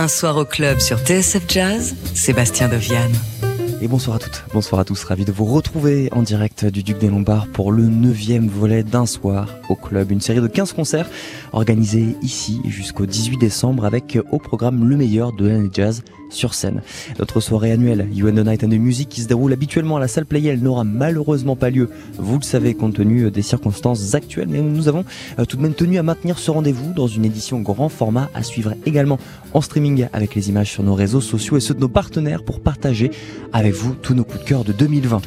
Un soir au club sur TSF Jazz, Sébastien Dovian. Et bonsoir à toutes, bonsoir à tous, ravi de vous retrouver en direct du Duc des Lombards pour le neuvième volet d'un soir au club. Une série de 15 concerts organisés ici jusqu'au 18 décembre avec au programme le meilleur de l'année jazz sur scène. Notre soirée annuelle You and the Night and the Music qui se déroule habituellement à la salle Playel n'aura malheureusement pas lieu, vous le savez, compte tenu des circonstances actuelles, mais nous avons euh, tout de même tenu à maintenir ce rendez-vous dans une édition grand format à suivre également en streaming avec les images sur nos réseaux sociaux et ceux de nos partenaires pour partager avec vous tous nos coups de cœur de 2020.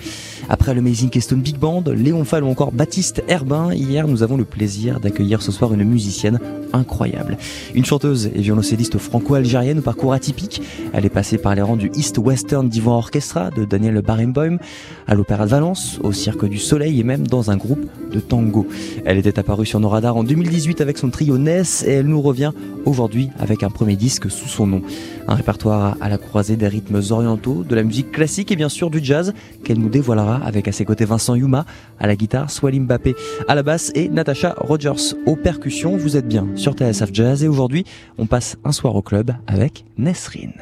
Après le Amazing Keystone Big Band, Léon Fall ou encore Baptiste Herbin, hier nous avons le plaisir d'accueillir ce soir une musicienne incroyable. Une chanteuse et violoncelliste franco-algérienne au parcours atypique. Elle est passée par les rangs du East Western Divan Orchestra de Daniel Barenboim, à l'Opéra de Valence, au Cirque du Soleil et même dans un groupe de tango. Elle était apparue sur nos radars en 2018 avec son trio Ness et elle nous revient aujourd'hui avec un premier disque sous son nom. Un répertoire à la croisée des rythmes orientaux, de la musique classique et bien sûr du jazz qu'elle nous dévoilera avec à ses côtés Vincent Yuma à la guitare, Swalim Mbappé à la basse et Natasha Rogers aux percussions. Vous êtes bien sur TSF Jazz et aujourd'hui on passe un soir au club avec Nesrine.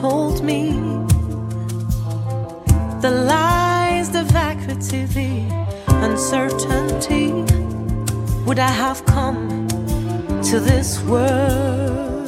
Told me the lies, the vacuity, the uncertainty, would I have come to this world?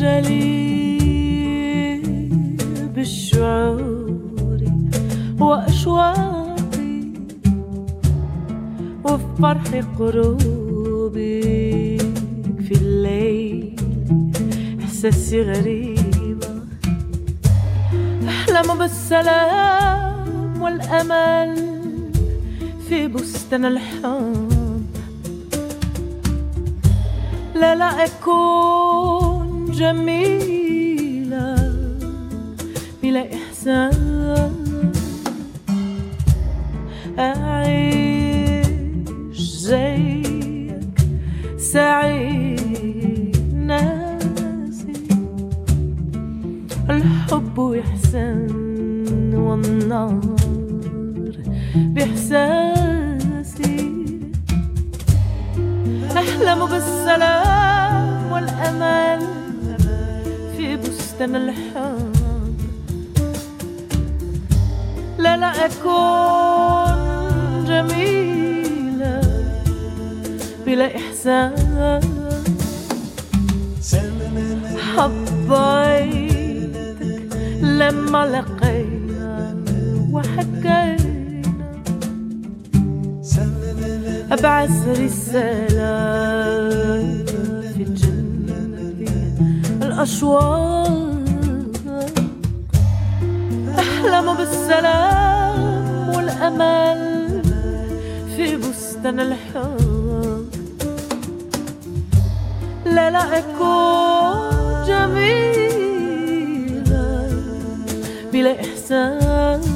جليل بالشعور وأشواقي وفي فرح قروبي في الليل إحساسي غريبة أحلم بالسلام والأمل في بستان الحب. لا لا أكون جميلة بلا إحسان. أعيش زيك سعيد ناسي. الحب وإحسان والنار بإحساسي. أحلم بالسلام والأمل بستان الحب لا لا أكون جميلة بلا إحساس حبيتك لما لقينا وحكينا. أبعث رسالة في الجنة الأشواق أحلم بالسلام والأمل في بستان الحب. أكون جميلة بلا إحساس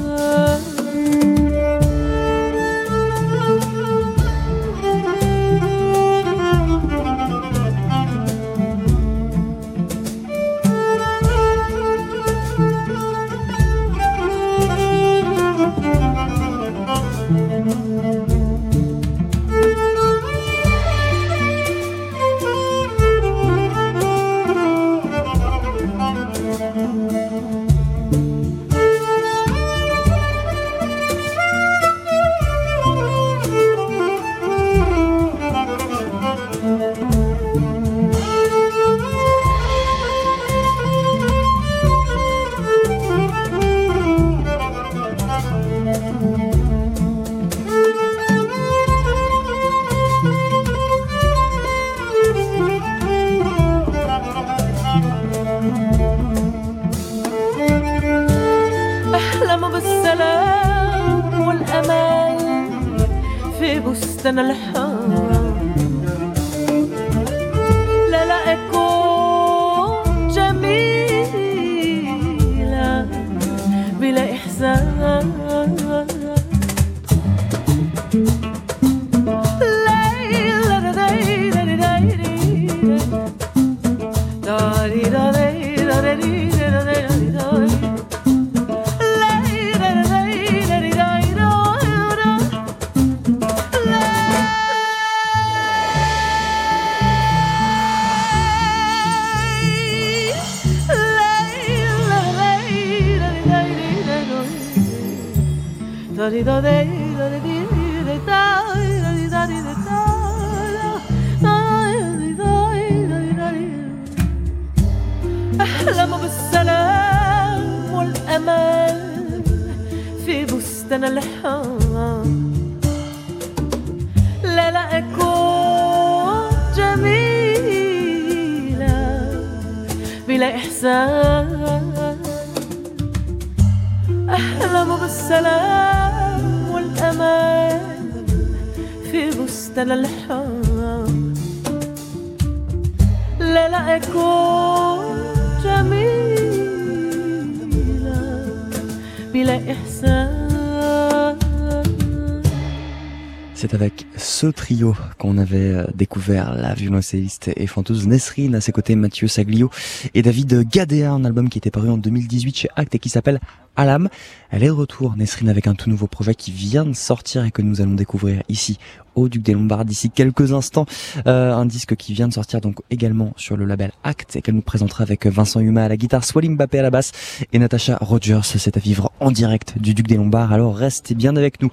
trio qu'on avait euh, découvert la violoncelliste et fanteuse Nesrine, à ses côtés Mathieu Saglio et David Gadea, un album qui était paru en 2018 chez Act et qui s'appelle Alam. Elle est de retour, Nesrine, avec un tout nouveau projet qui vient de sortir et que nous allons découvrir ici au Duc des Lombards d'ici quelques instants. Euh, un disque qui vient de sortir donc également sur le label Act et qu'elle nous présentera avec Vincent Huma à la guitare, Swalim Mbappé à la basse et Natacha Rogers. C'est à vivre en direct du Duc des Lombards. Alors restez bien avec nous.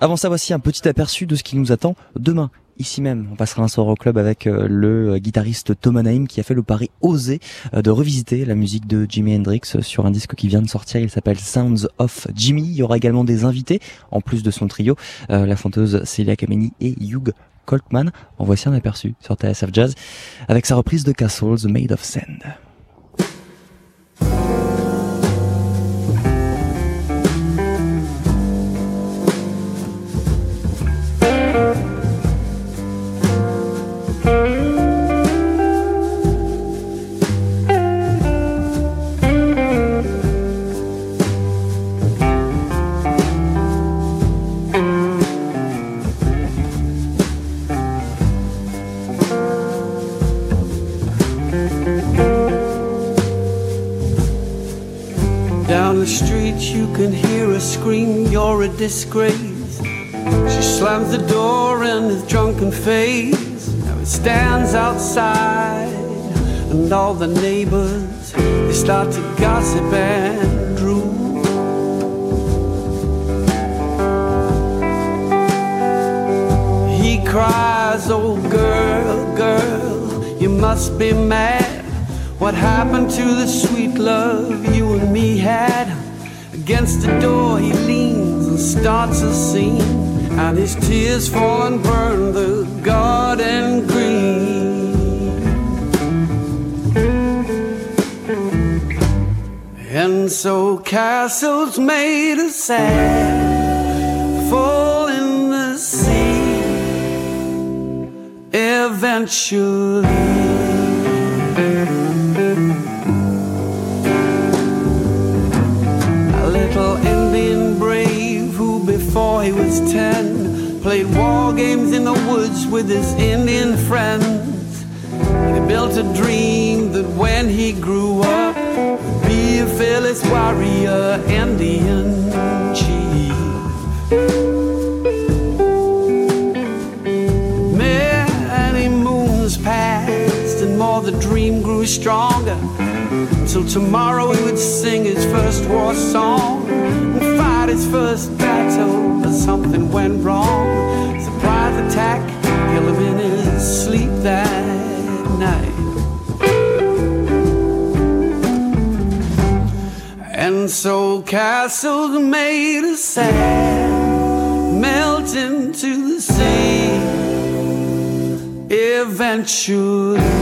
Avant ça, voici un petit aperçu de ce qui nous attend demain ici même. On passera un soir au club avec euh, le guitariste Thomas Naim qui a fait le pari osé de revisiter la musique de Jimi Hendrix sur un disque qui vient de sortir. Il s'appelle Sounds of Jimmy. Il y aura également des invités, en plus de son trio, la chanteuse Celia Kameni et Hugh Coltman. En voici un aperçu sur TSF Jazz avec sa reprise de Castles Made of Sand. Disgrace. She slams the door in his drunken face. Now he stands outside, and all the neighbors they start to gossip and drool. He cries, Oh, girl, girl, you must be mad. What happened to the sweet love you and me had? Against the door he leans and starts a scene, and his tears fall and burn the garden green. And so castles made of sand fall in the sea eventually. Played war games in the woods with his Indian friends. And he built a dream that when he grew up, he would be a fearless warrior, Indian chief. Many moons passed, and more the dream grew stronger. Until tomorrow he would sing his first war song and fight his first battle, something went wrong. Surprise attack, kill him in his sleep that night. And so castles made of sand melt into the sea eventually.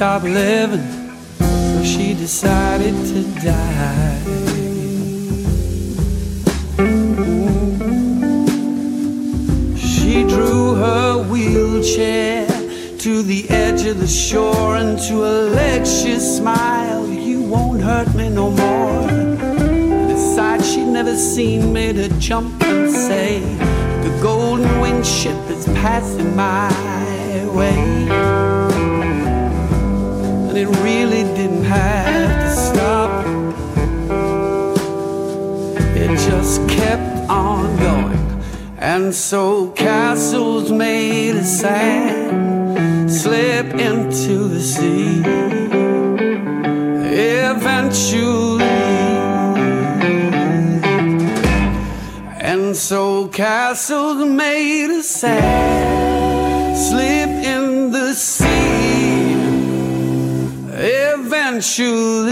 Stop living, so she decided to die. She drew her wheelchair to the edge of the shore, and to a leg she smiled, You won't hurt me no more. Sight she'd never seen made her jump and say, The golden winged ship is passing my And so castles made of sand slip into the sea. Eventually, and so castles made of sand slip in the sea eventually.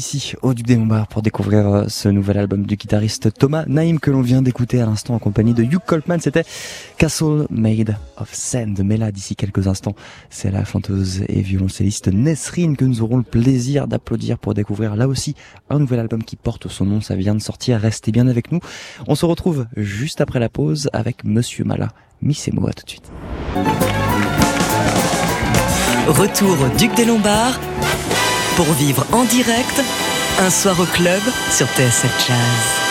Ici au Duc des Lombards pour découvrir euh, ce nouvel album du guitariste Thomas Naïm que l'on vient d'écouter à l'instant en compagnie de Hugh Coltman. C'était Castle Made of Sand. Mais là, d'ici quelques instants, c'est la chanteuse et violoncelliste Nesrine que nous aurons le plaisir d'applaudir pour découvrir là aussi un nouvel album qui porte son nom. Ça vient de sortir. Restez bien avec nous. On se retrouve juste après la pause avec Monsieur Mala. Miss et moi tout de suite. Retour au Duc des Lombards pour vivre en direct un soir au club sur TSF Jazz.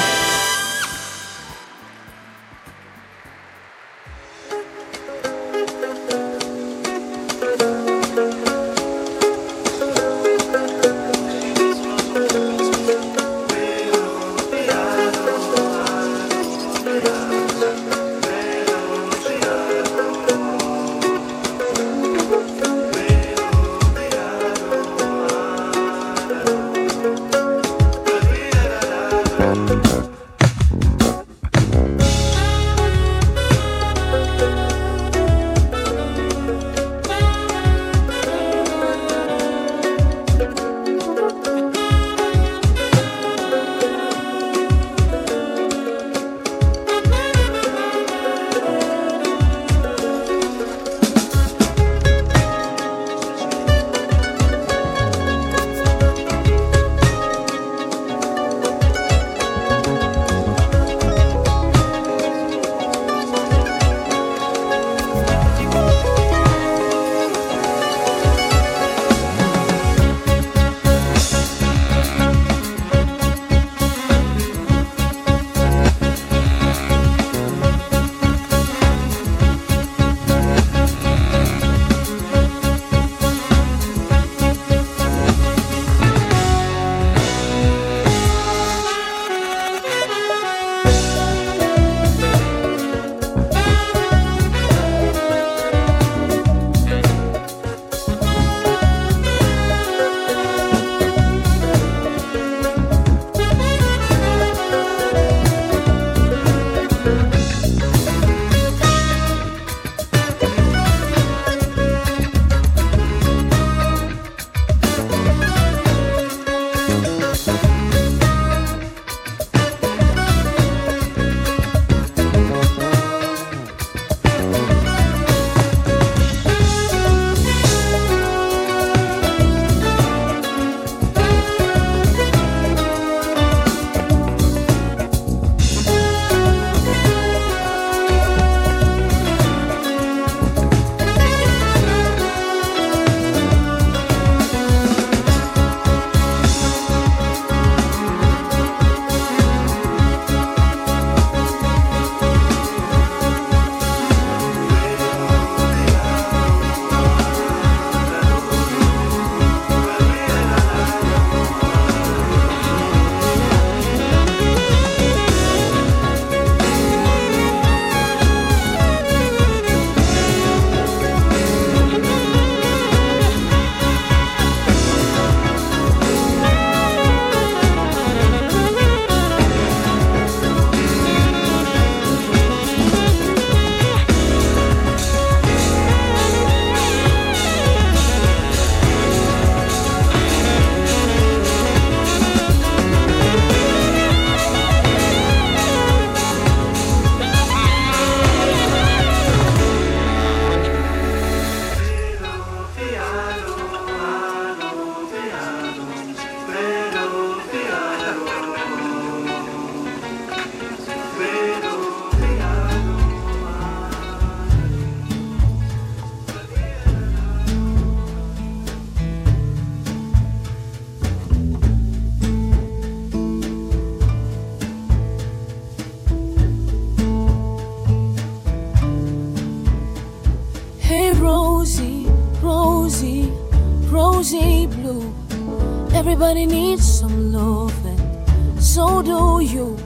Everybody needs some love, and so do you.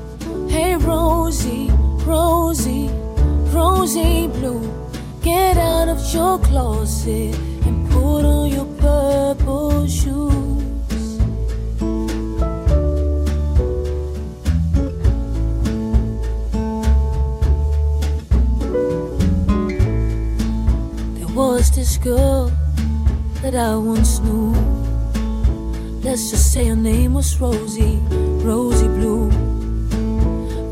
Hey, Rosie, Rosie, Rosie Blue, get out of your closet and put on your purple shoes. There was this girl that I once knew. Say her name was Rosie, Rosie Blue.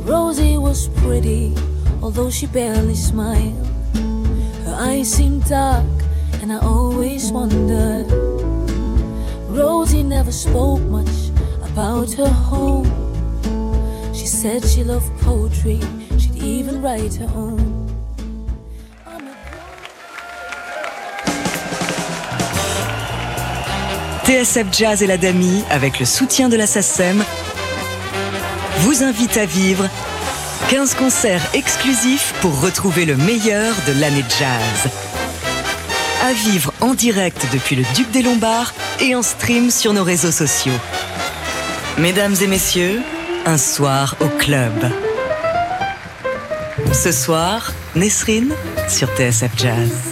Rosie was pretty, although she barely smiled. Her eyes seemed dark, and I always wondered. Rosie never spoke much about her home. She said she loved poetry, she'd even write her own. TSF Jazz et la Dami, avec le soutien de la SACEM, vous invite à vivre 15 concerts exclusifs pour retrouver le meilleur de l'année jazz. À vivre en direct depuis le Duc des Lombards et en stream sur nos réseaux sociaux. Mesdames et messieurs, un soir au club. Ce soir, Nesrine sur TSF Jazz.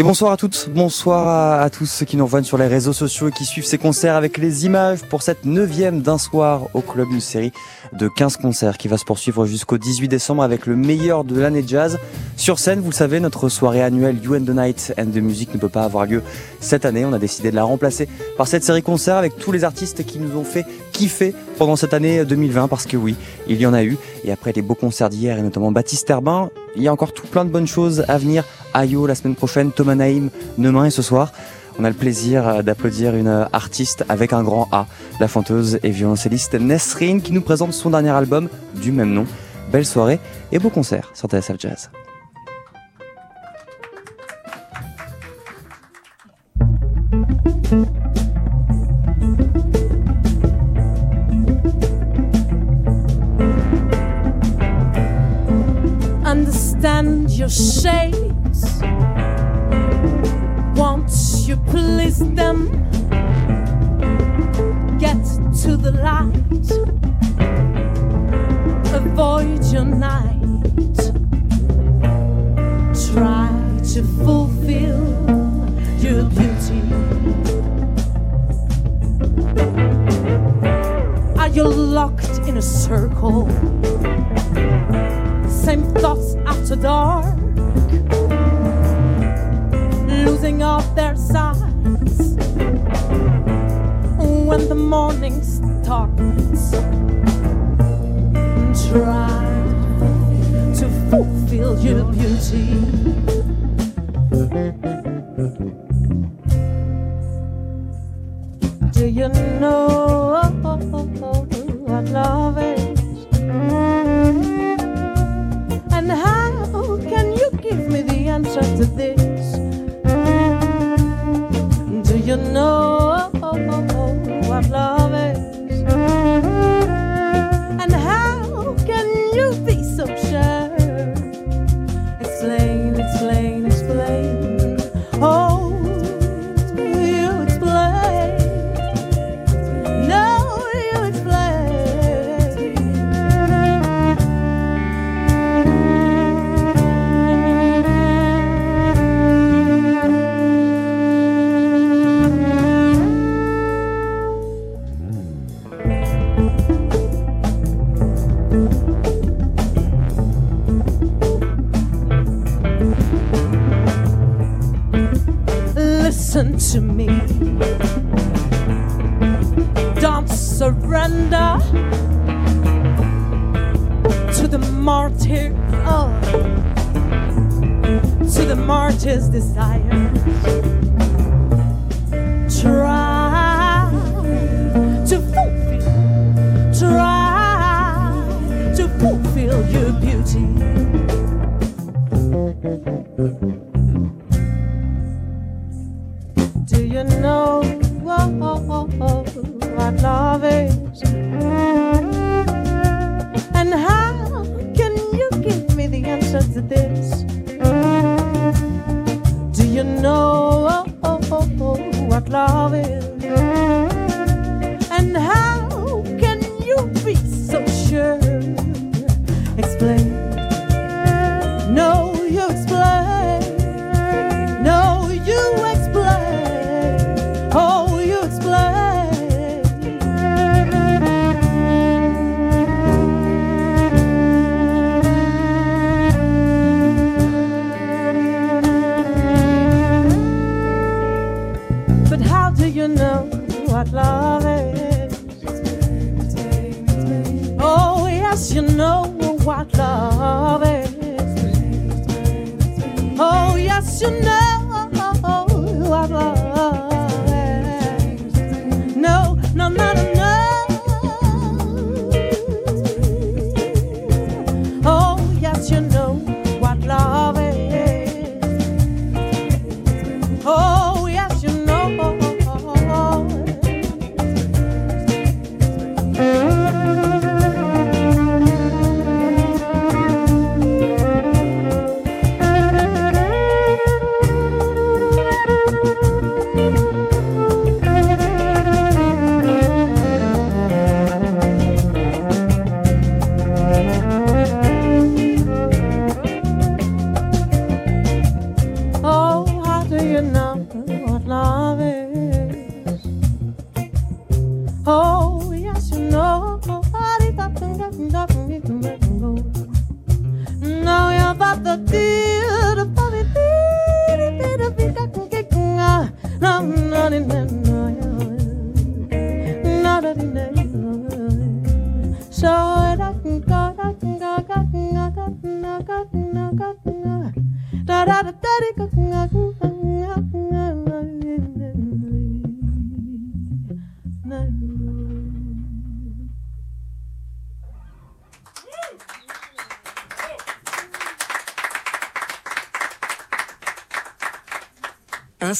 Et bonsoir à toutes, bonsoir à, tous ceux qui nous rejoignent sur les réseaux sociaux et qui suivent ces concerts avec les images pour cette neuvième d'un soir au club, une série de 15 concerts qui va se poursuivre jusqu'au 18 décembre avec le meilleur de l'année jazz. Sur scène, vous le savez, notre soirée annuelle You and the Night and the Music ne peut pas avoir lieu cette année. On a décidé de la remplacer par cette série concert avec tous les artistes qui nous ont fait kiffer pendant cette année 2020 parce que oui, il y en a eu. Et après les beaux concerts d'hier et notamment Baptiste Herbin, il y a encore tout plein de bonnes choses à venir. Ayo la semaine prochaine, Thomas Naïm demain et ce soir. On a le plaisir d'applaudir une artiste avec un grand A, la fanteuse et violoncelliste Nesrine qui nous présente son dernier album du même nom. Belle soirée et beau concert sur TSF Jazz. A circle?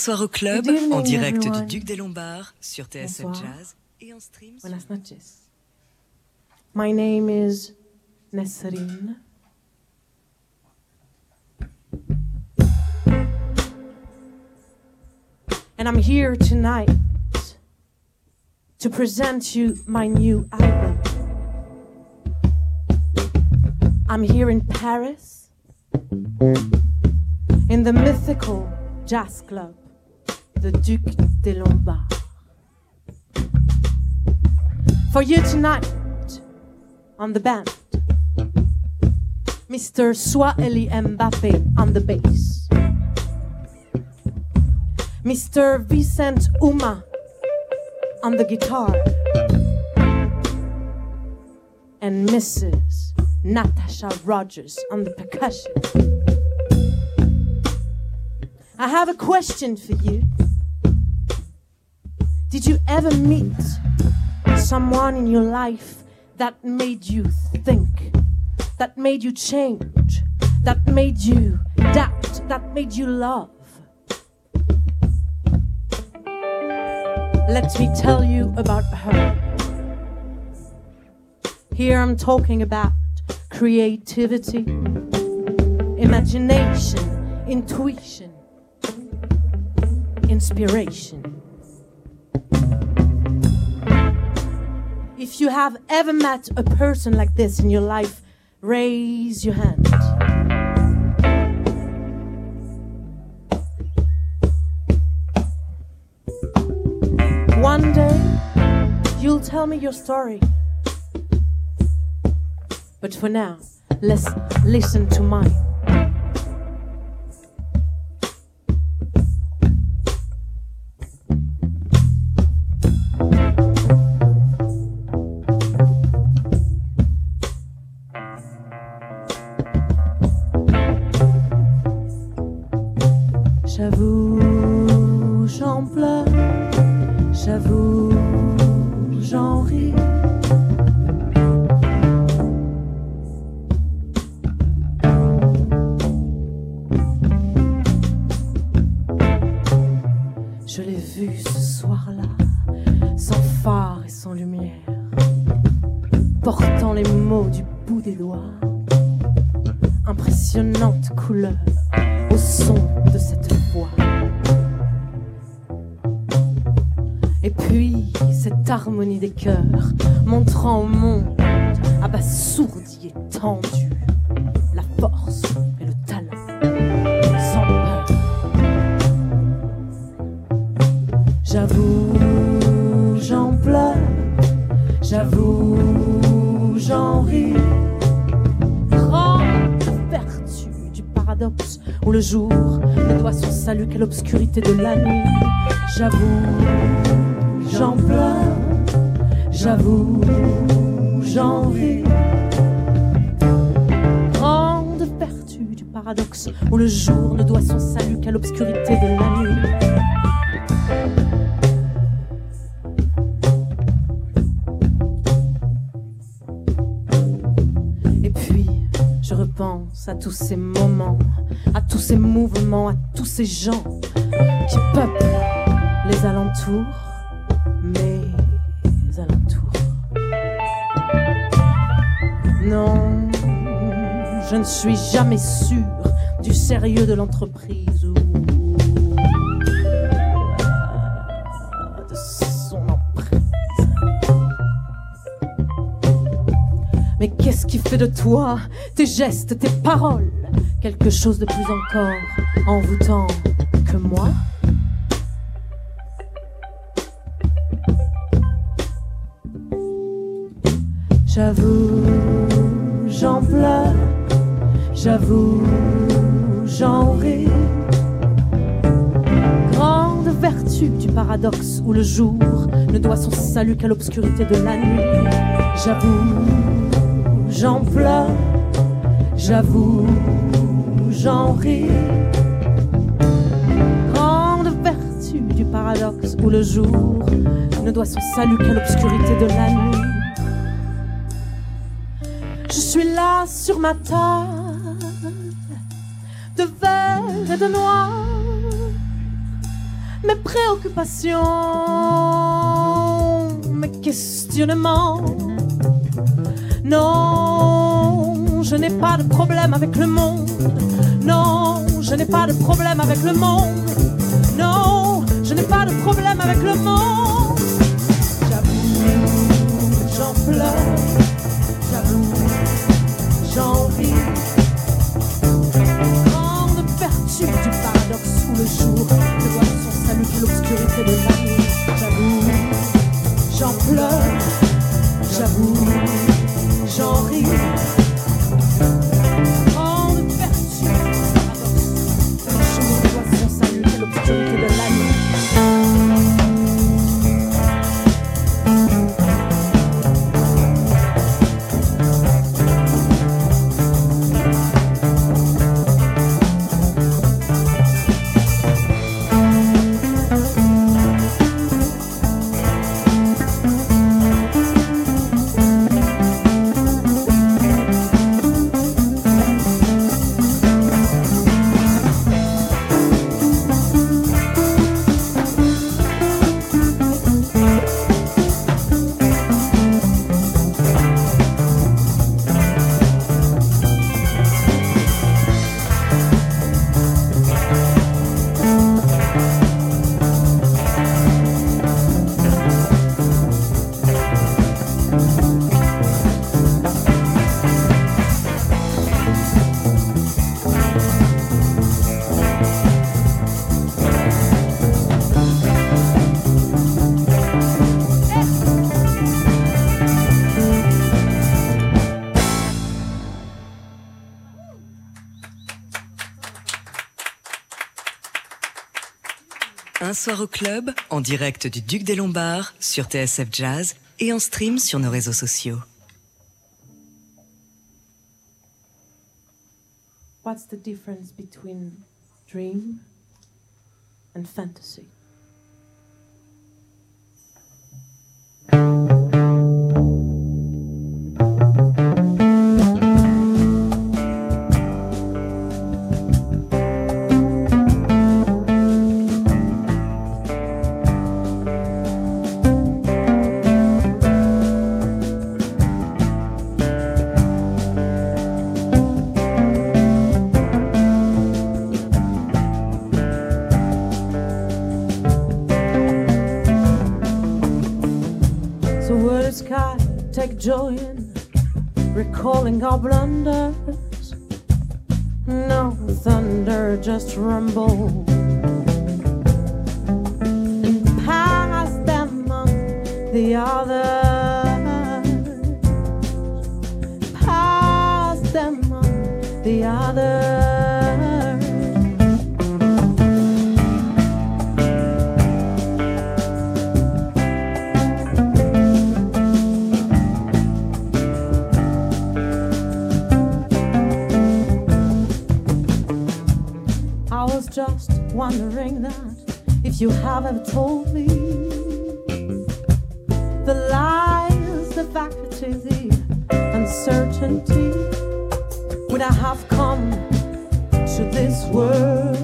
Soir au club, evening, en direct everyone. du Duc des Lombards, sur TSF Bonsoir. Jazz et en stream. Buenas noches. My name is Nesrine. And I'm here tonight to present you my new album. I'm here in Paris, in the mythical jazz club, the Duc des Lombards. For you tonight, on the band, Mr. Swahili Mbappe on the bass, Mr. Vicent Uma on the guitar, and Mrs. Natasha Rogers on the percussion. I have a question for you. Did you ever meet someone in your life that made you think, that made you change, that made you doubt, that made you love? Let me tell you about her. Here I'm talking about creativity, imagination, intuition, inspiration. If you have ever met a person like this in your life, raise your hand. One day, you'll tell me your story. But for now, let's listen to mine. Et puis cette harmonie des cœurs montrant au monde, abasourdi et tendu, la force et le talent, sans peur. J'avoue, j'en pleure, j'avoue, j'en ris. Grande vertu du paradoxe où le jour ne doit son salut qu'à l'obscurité de la nuit. J'avoue, j'en pleure, j'avoue, j'en ris. Grande vertu du paradoxe où le jour ne doit son salut qu'à l'obscurité de la nuit. Et puis, je repense à tous ces moments, à tous ces mouvements, à tous ces gens suis jamais sûr du sérieux de l'entreprise ou de son emprise. Mais qu'est-ce qui fait de toi, tes gestes, tes paroles, quelque chose de plus encore envoûtant que moi? Paradoxe où le jour ne doit son salut qu'à l'obscurité de la nuit. J'avoue, j'en pleure, j'avoue, j'en ris. Grande vertu du paradoxe où le jour ne doit son salut qu'à l'obscurité de la nuit. Je suis là sur ma table mes questionnements. Non, je n'ai pas de problème avec le monde. Non, je n'ai pas de problème avec le monde. Non, je n'ai pas de problème avec le monde. J'avoue, j'en pleure. Soir au club, en direct du Duc des Lombards, sur TSF Jazz et en stream sur nos réseaux sociaux. What's the difference between dream and fantasy? Recalling our blunders. No thunder, just rumble. And pass them on the others. Wondering that if you have ever told me the lies, the vacuity, the uncertainty would I have come to this world?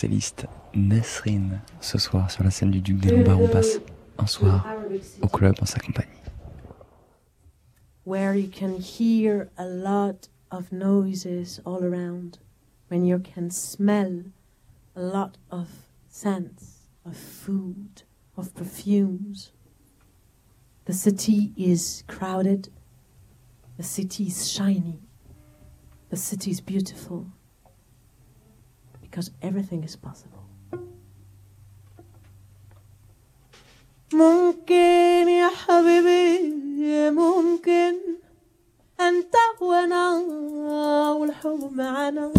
Violoncelliste Nesrine ce soir sur la scène du Duc des Lombards. On passe un soir au club en sa compagnie. Where you can hear a lot of noises all around, when you can smell a lot of scents of food, of perfumes. The city is crowded, the city is shiny, the city is beautiful. because everything is possible. ممكن يا حبيبي ممكن انت وانا والحب معنا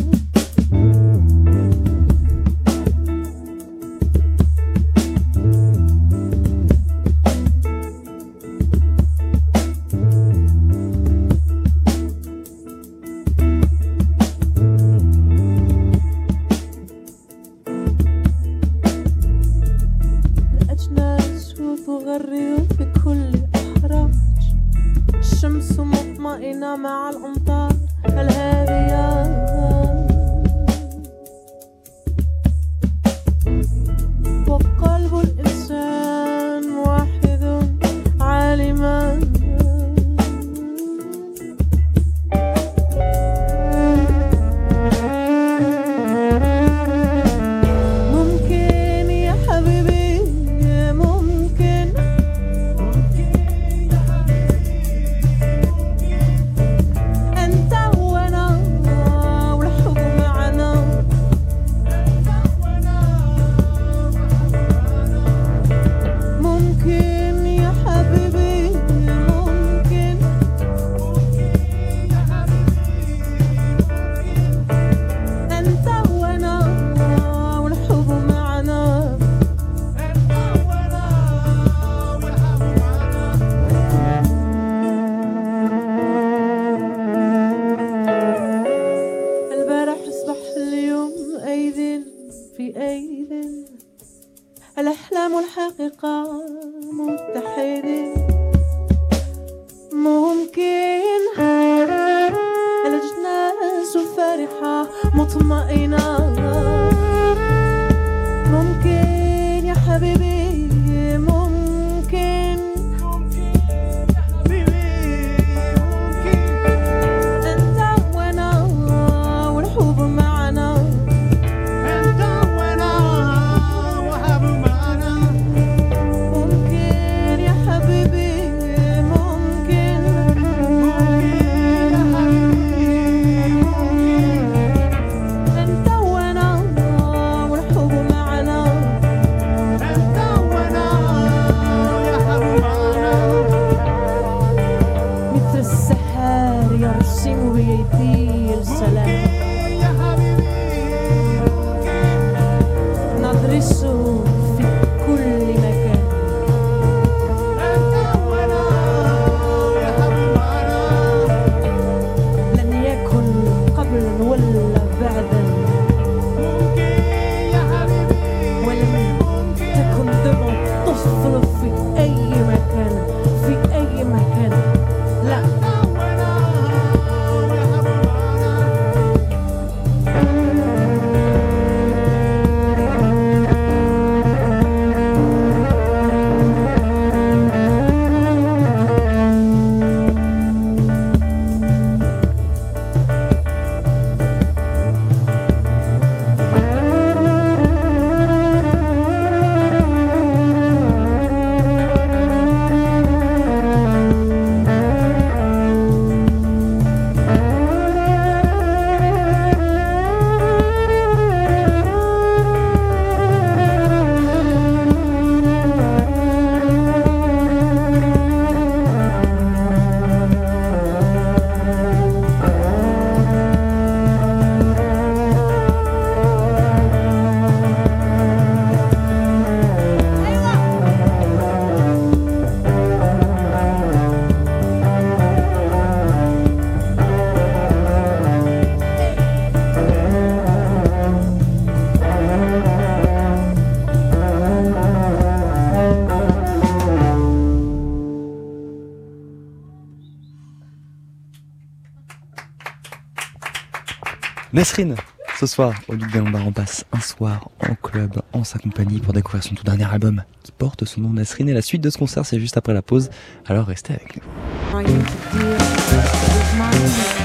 Nesrine, ce soir, au Duc des Lombards, on passe un soir en club, en sa compagnie, pour découvrir son tout dernier album qui porte son nom Nesrine. Et la suite de ce concert, c'est juste après la pause. Alors restez avec nous.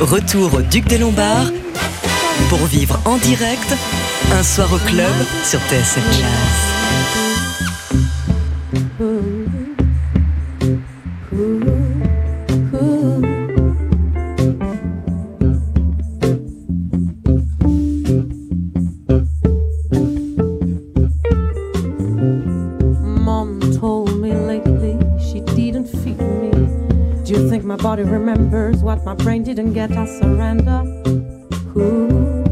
Retour au Duc des Lombards pour vivre en direct un soir au club sur TSF Jazz. Me lately she didn't feed me. Do you think my body remembers what my brain didn't get? I surrender. Ooh,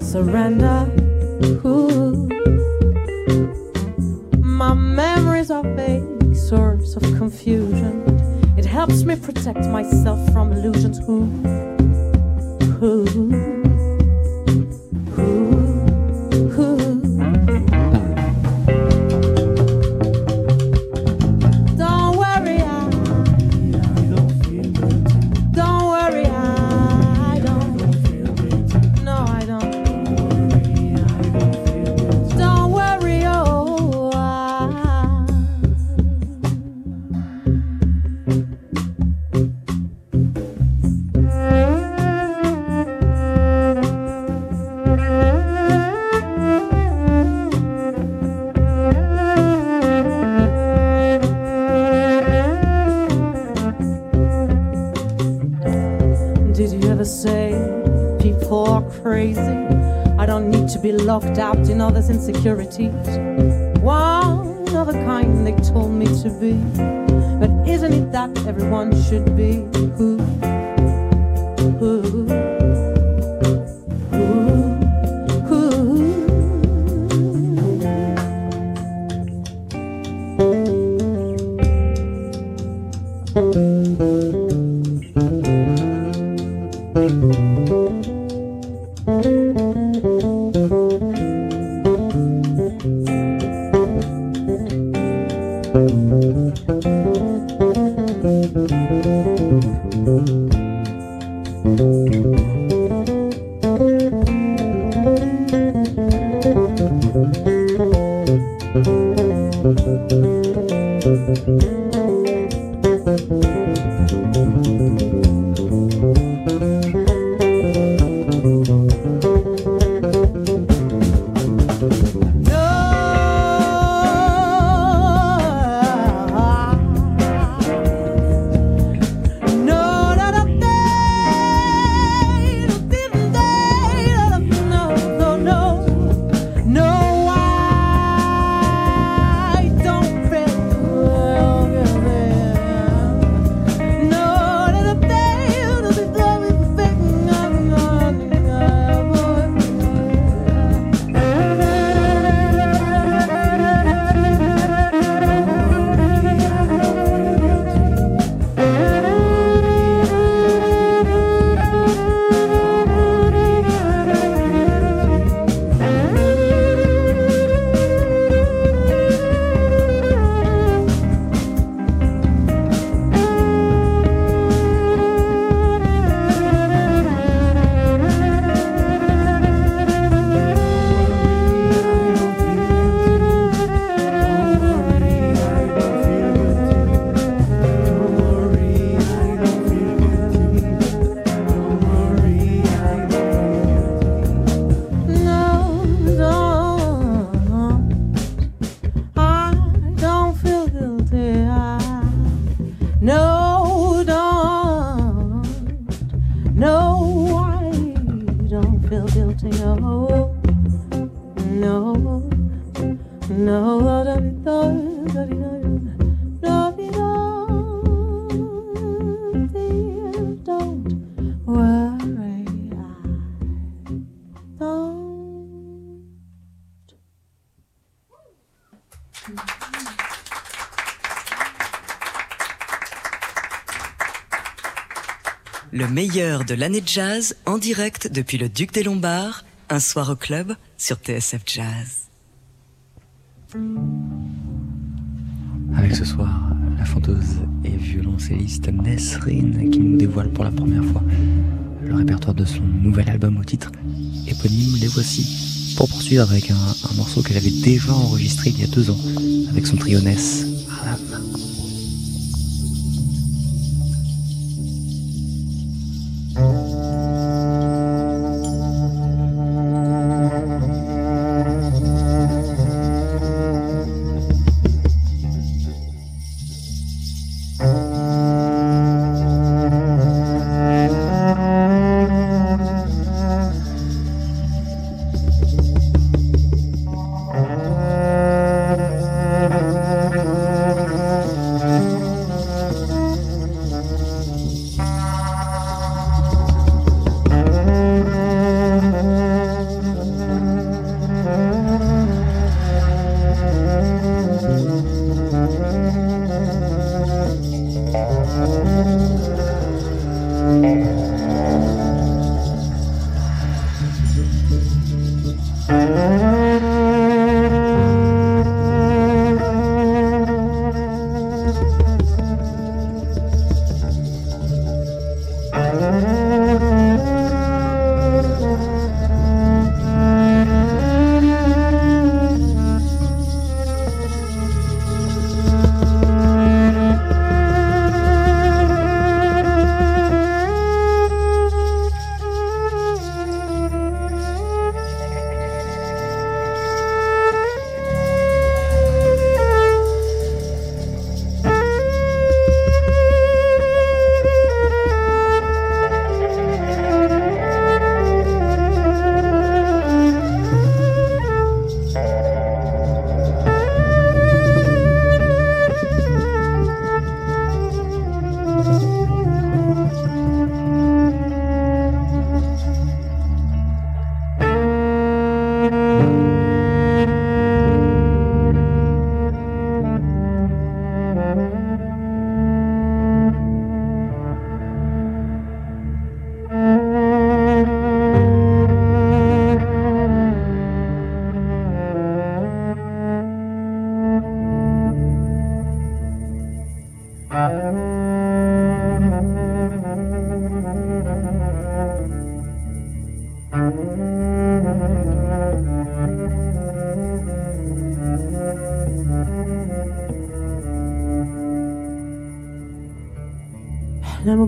surrender. Ooh. My memories are vague, source of confusion. It helps me protect myself from illusions. Ooh, ooh. Out in others' insecurities. One of a kind they told me to be. But isn't it that everyone should be? Ooh, de l'année de jazz en direct depuis le Duc des Lombards, un soir au club sur TSF Jazz. Avec ce soir, la fanteuse et violoncelliste Nesrine qui nous dévoile pour la première fois le répertoire de son nouvel album au titre éponyme Les Voici. Pour poursuivre avec un, morceau qu'elle avait déjà enregistré il y a deux ans avec son trio Ness.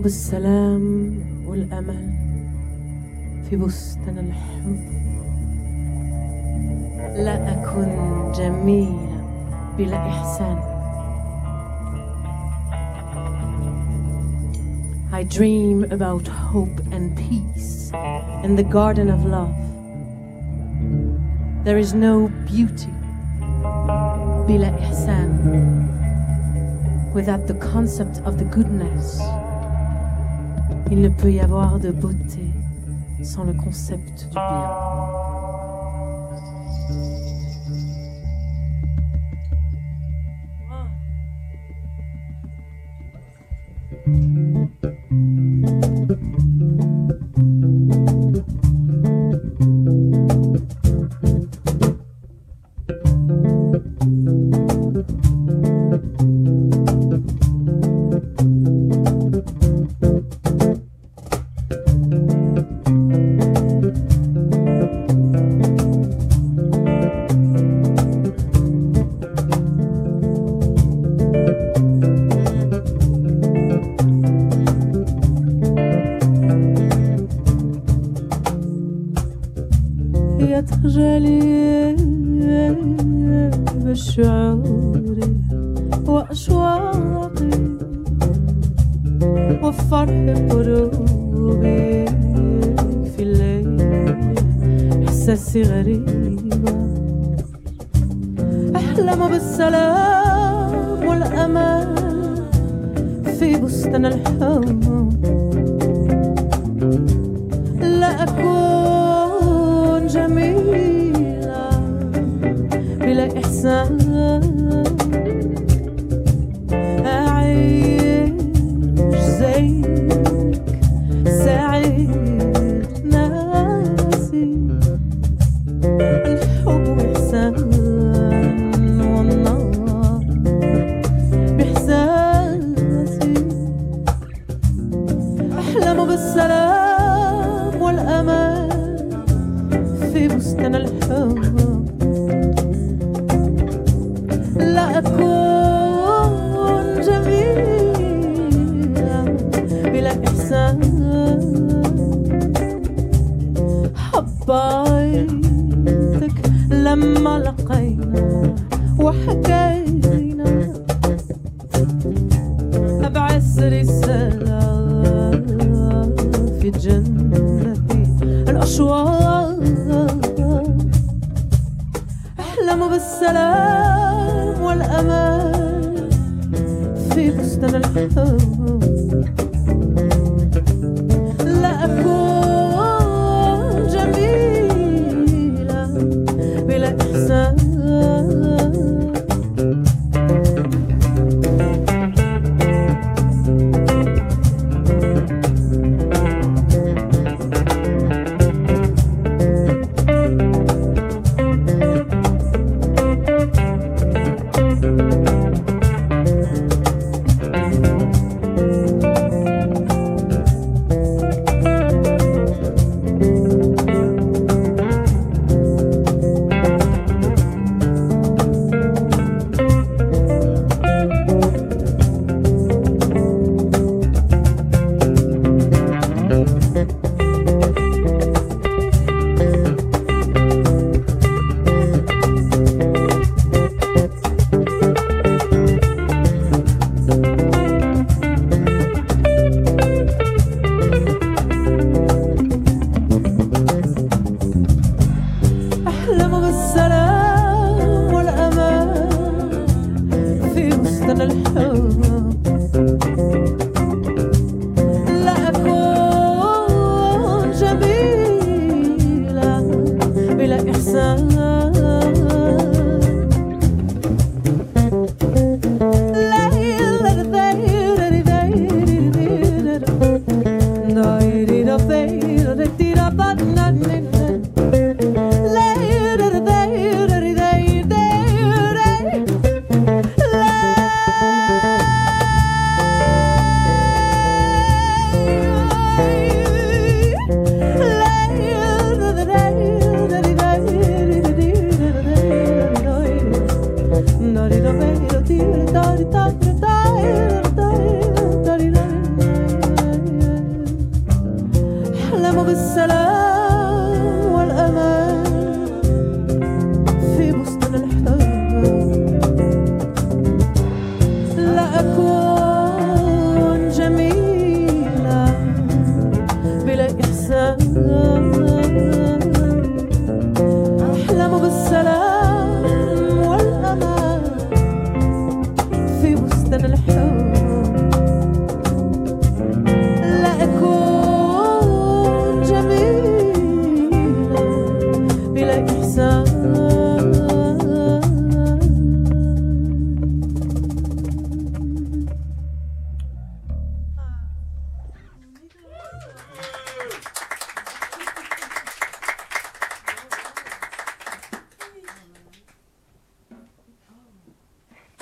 أحلم بالسلام والأمل في بستان الحب لا أكون جميلة بلا إحسان I dream about hope and peace in the garden of love. There is no beauty bila ihsan without the concept of the goodness. Il ne peut y avoir de beauté sans le concept du bien.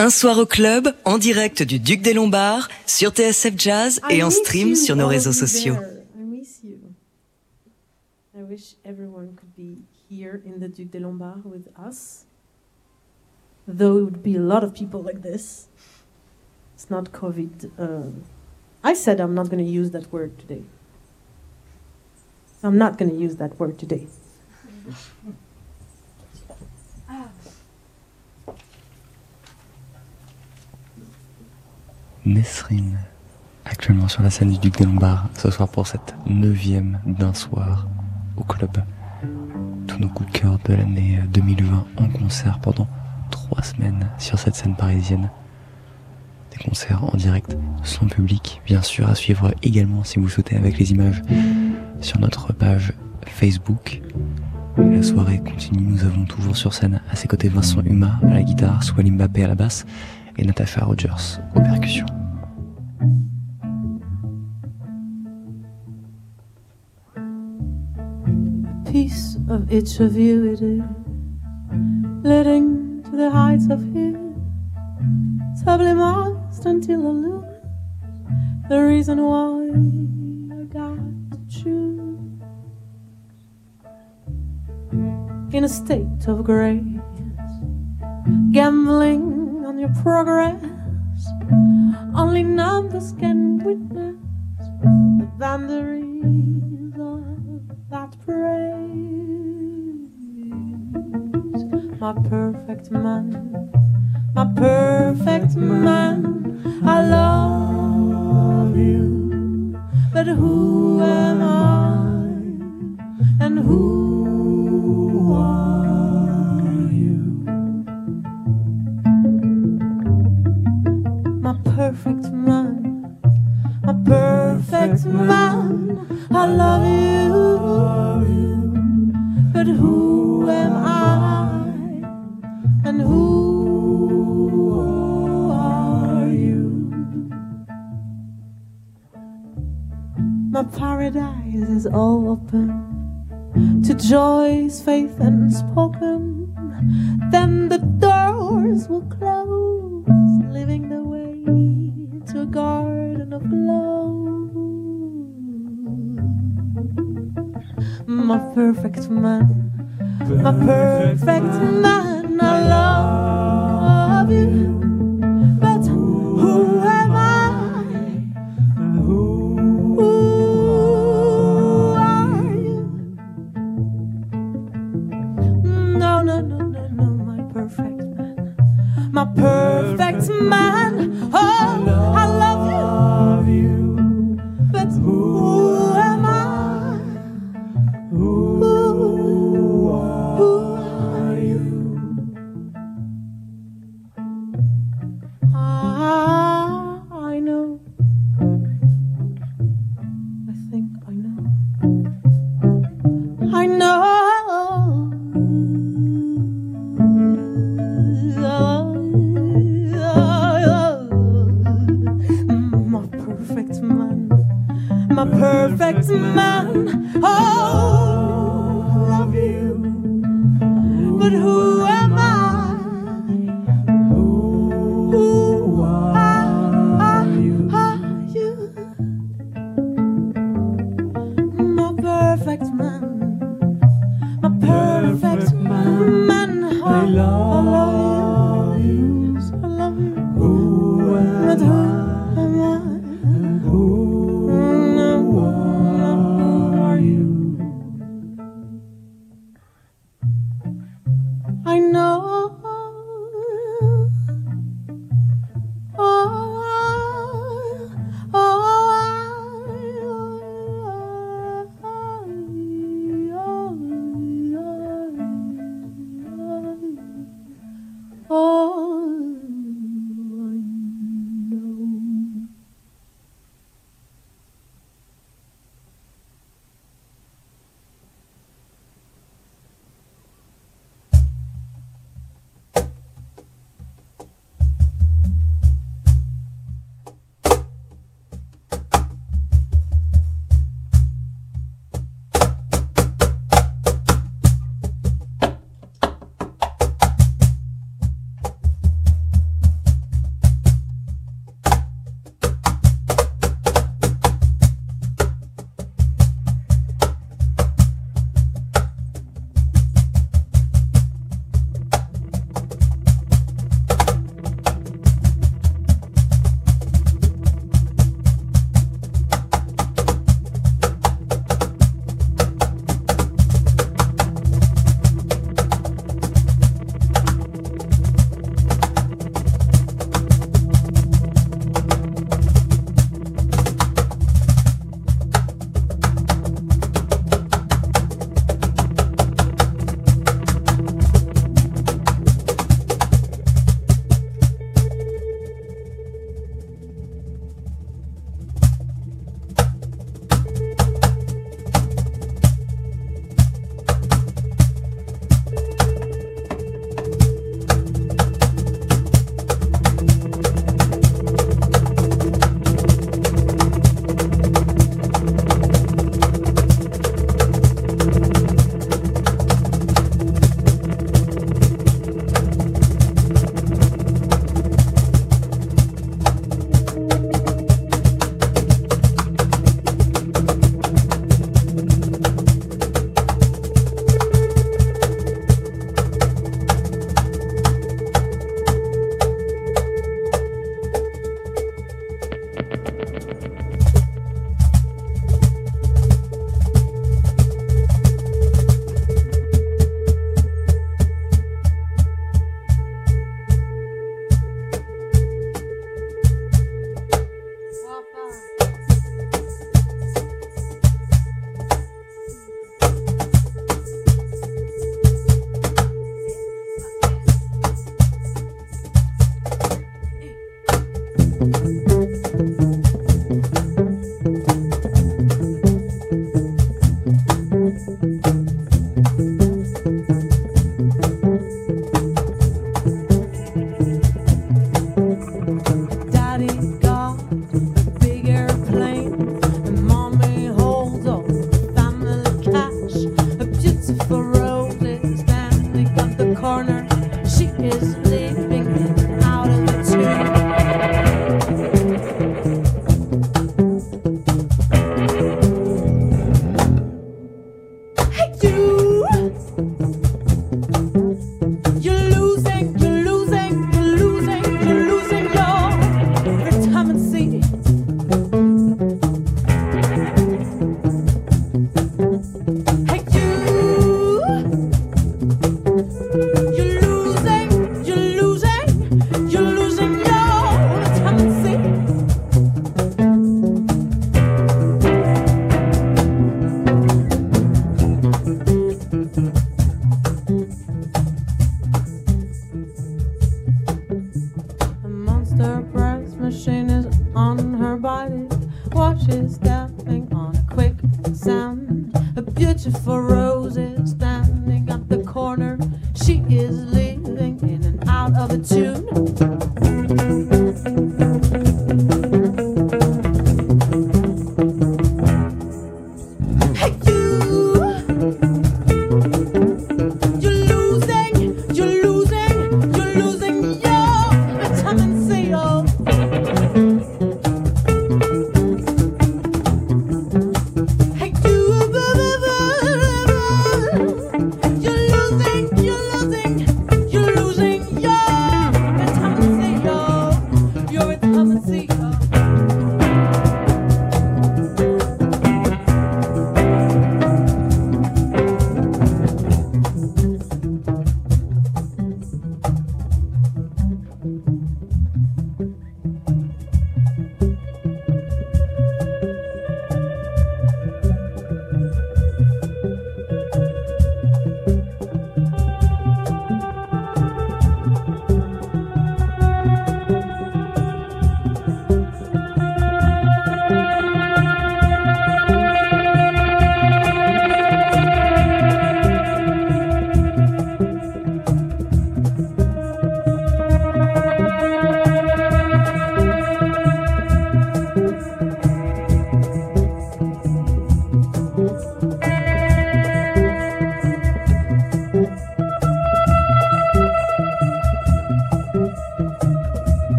Un soir au club, en direct du Duc des Lombards, sur TSF Jazz et en stream sur nos réseaux sociaux. I miss you. I wish everyone could be here in the Duc des Lombards with us. Though it would be a lot of people like this. It's not COVID. Uh, I said I'm not going to use that word today. I'm not going to use that word today. Nesrine, actuellement sur la scène du Duc des Lombards, ce soir pour cette neuvième d'un soir au club. Tous nos coups de cœur de l'année 2020 en concert pendant trois semaines sur cette scène parisienne. Des concerts en direct, sans public, bien sûr, à suivre également si vous souhaitez avec les images sur notre page Facebook. La soirée continue, nous avons toujours sur scène à ses côtés Vincent Huma à la guitare, Swalim Mbappé à la basse et Natasha Rogers aux percussions. piece of each of you it is, leading to the heights of here, sublimized until the reason why I got to choose. In a state of grace, gambling your progress, only numbers can witness the boundaries of that praise. My perfect man, my perfect man, I love you. But who am I? And who are My perfect man, my perfect man, I love you. But who am I? And who are you? My paradise is all open to joys, faith, and spoken. Then the doors will close, leaving the way to a garden of glow. My perfect man, my perfect man, I love you.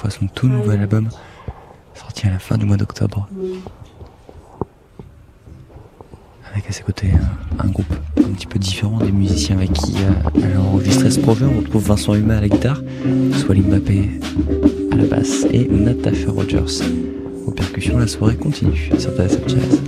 Fois son tout nouvel album, sorti à la fin du mois d'octobre. Avec à ses côtés un, groupe un petit peu différent des musiciens avec qui euh, elle a enregistré ce projet. On retrouve Vincent Humain à la guitare, Swally Mbappé à la basse et Natasha Rogers aux percussions. La soirée continue sur TSF Jazz.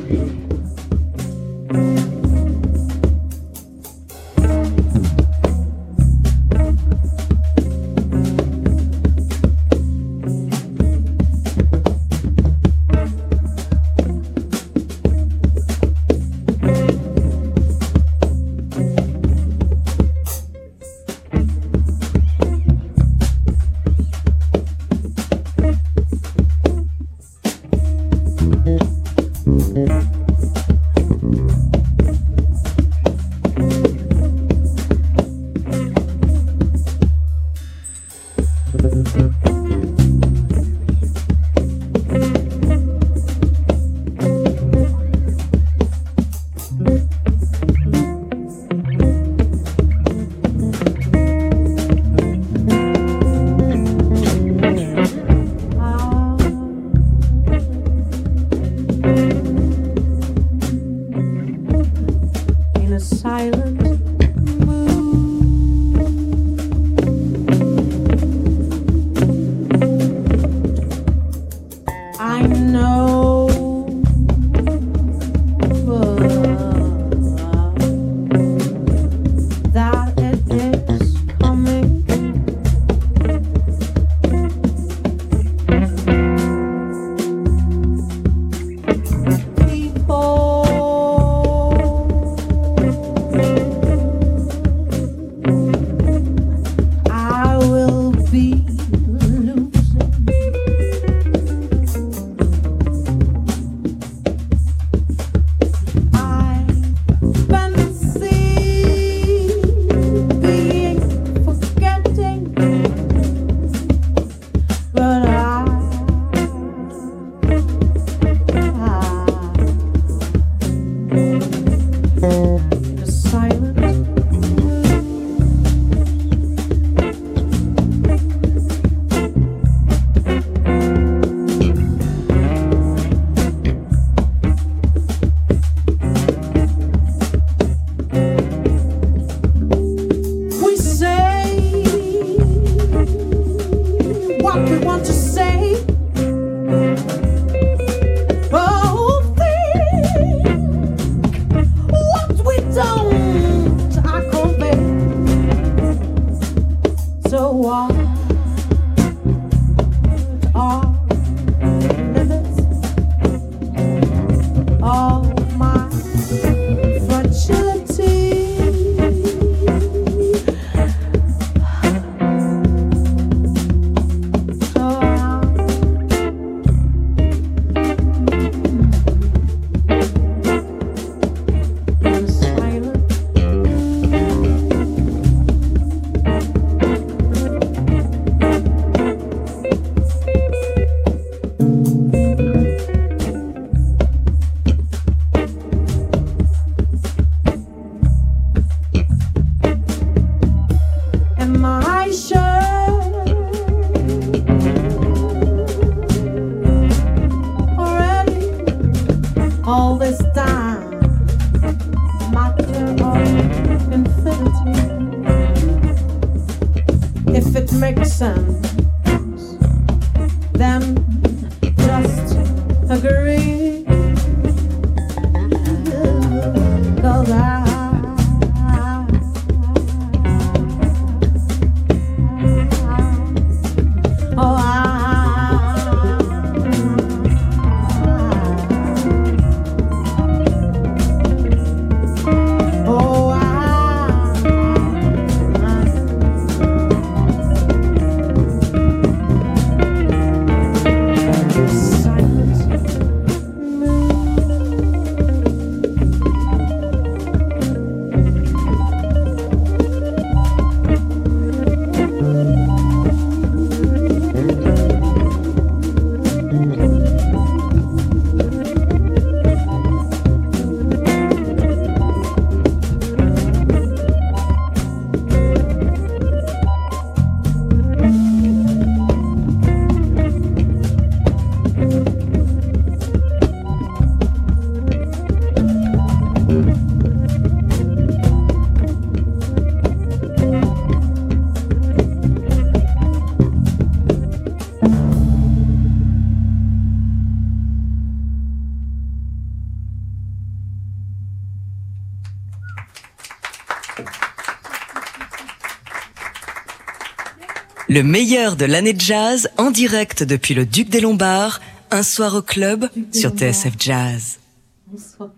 Le meilleur de l'année de jazz en direct depuis le Duc des Lombards, un soir au club sur TSF Jazz. Bonsoir.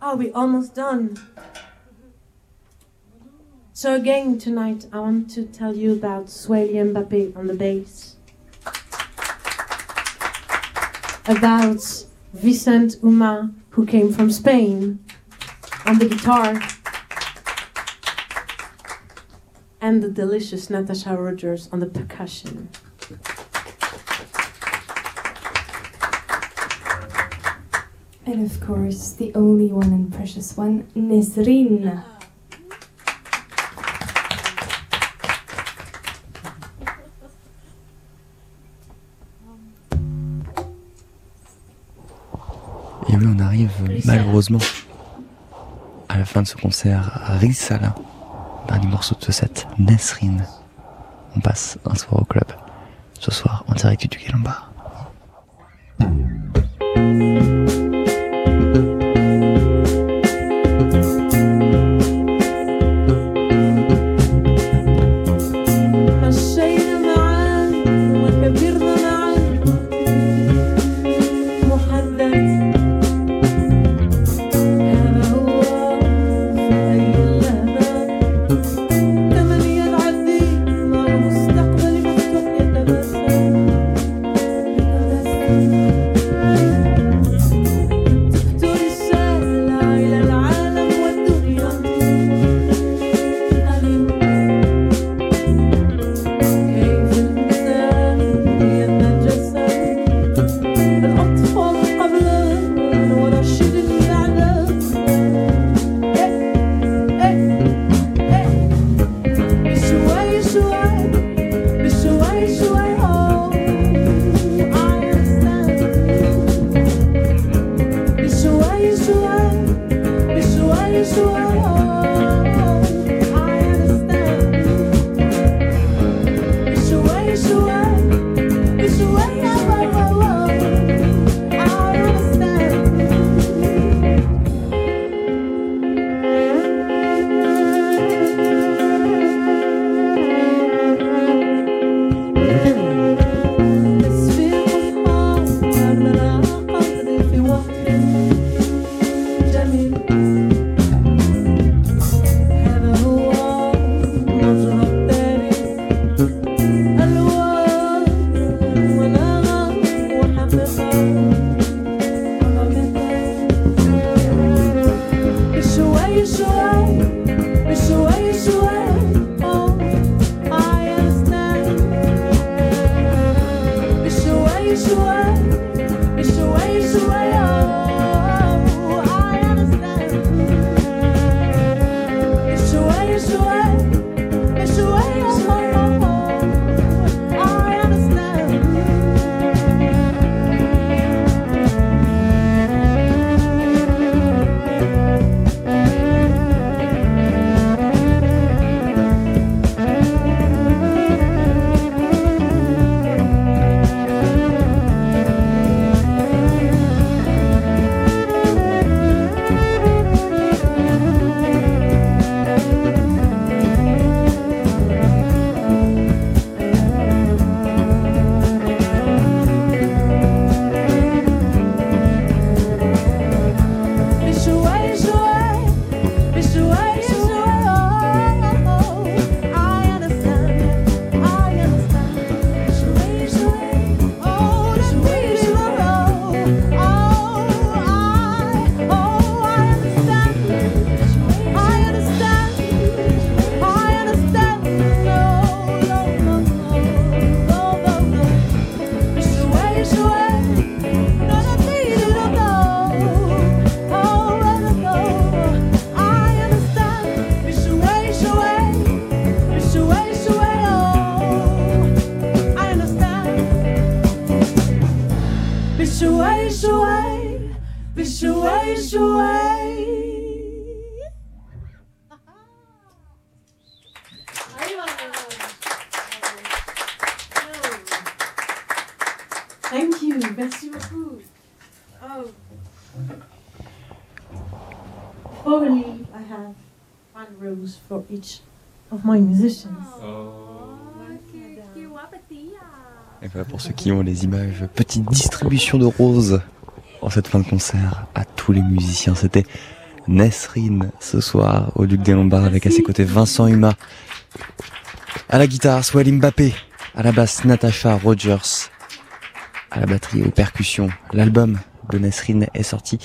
Are we almost done? So again tonight I want to tell you about Swaley Mbappe on the bass. About Vicent Uma who came from Spain on the guitar. And the delicious Natasha Rogers on the percussion. And of course, the only one and precious one, Nesrin. Et oui, on arrive malheureusement à la fin de ce concert à Risala, dernier morceau de ce set, Nesrin. On passe un soir au club, ce soir en direct du Duc Et voilà pour ceux qui ont les images, petite distribution de roses en cette fin de concert à tous les musiciens. C'était Nesrine ce soir au Duc des Lombards avec à ses côtés Vincent Huma. À la guitare, Swell Mbappé. À la basse, Natasha Rogers. À la batterie et aux percussions. L'album de Nesrine est sorti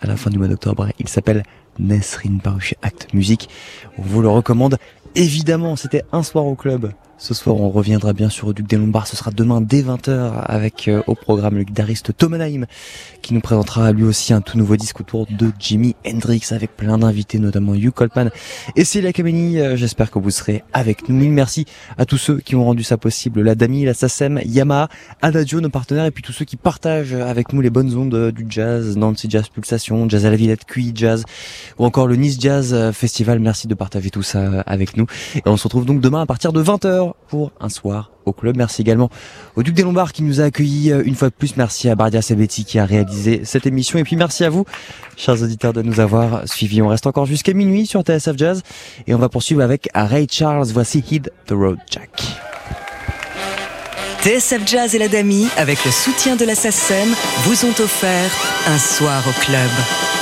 à la fin du mois d'octobre. Il s'appelle Nesrine paru chez Act Music. On vous le recommande. Évidemment, c'était un soir au club. Ce soir, on reviendra bien sûr au Duc des Lombards. Ce sera demain dès 20h avec euh, au programme le guitariste Tom Naim qui nous présentera lui aussi un tout nouveau disque autour de Jimi Hendrix avec plein d'invités, notamment Hugh Coltman et Celia Kameni. Euh, J'espère que vous serez avec nous. Mille merci à tous ceux qui ont rendu ça possible. La Dami, la Sassem, Yamaha, Adagio, nos partenaires et puis tous ceux qui partagent avec nous les bonnes ondes euh, du jazz, Nancy Jazz Pulsation, Jazz à la Villette, QI Jazz ou encore le Nice Jazz Festival. Merci de partager tout ça avec nous. Et on se retrouve donc demain à partir de 20h pour un soir au club. Merci également au Duc des Lombards qui nous a accueillis une fois de plus. Merci à Bardia Sabetti qui a réalisé cette émission. Et puis merci à vous, chers auditeurs, de nous avoir suivis. On reste encore jusqu'à minuit sur TSF Jazz. Et on va poursuivre avec Ray Charles. Voici Hid the Road Jack. TSF Jazz et la Dami, avec le soutien de la SACEM, vous ont offert un soir au club.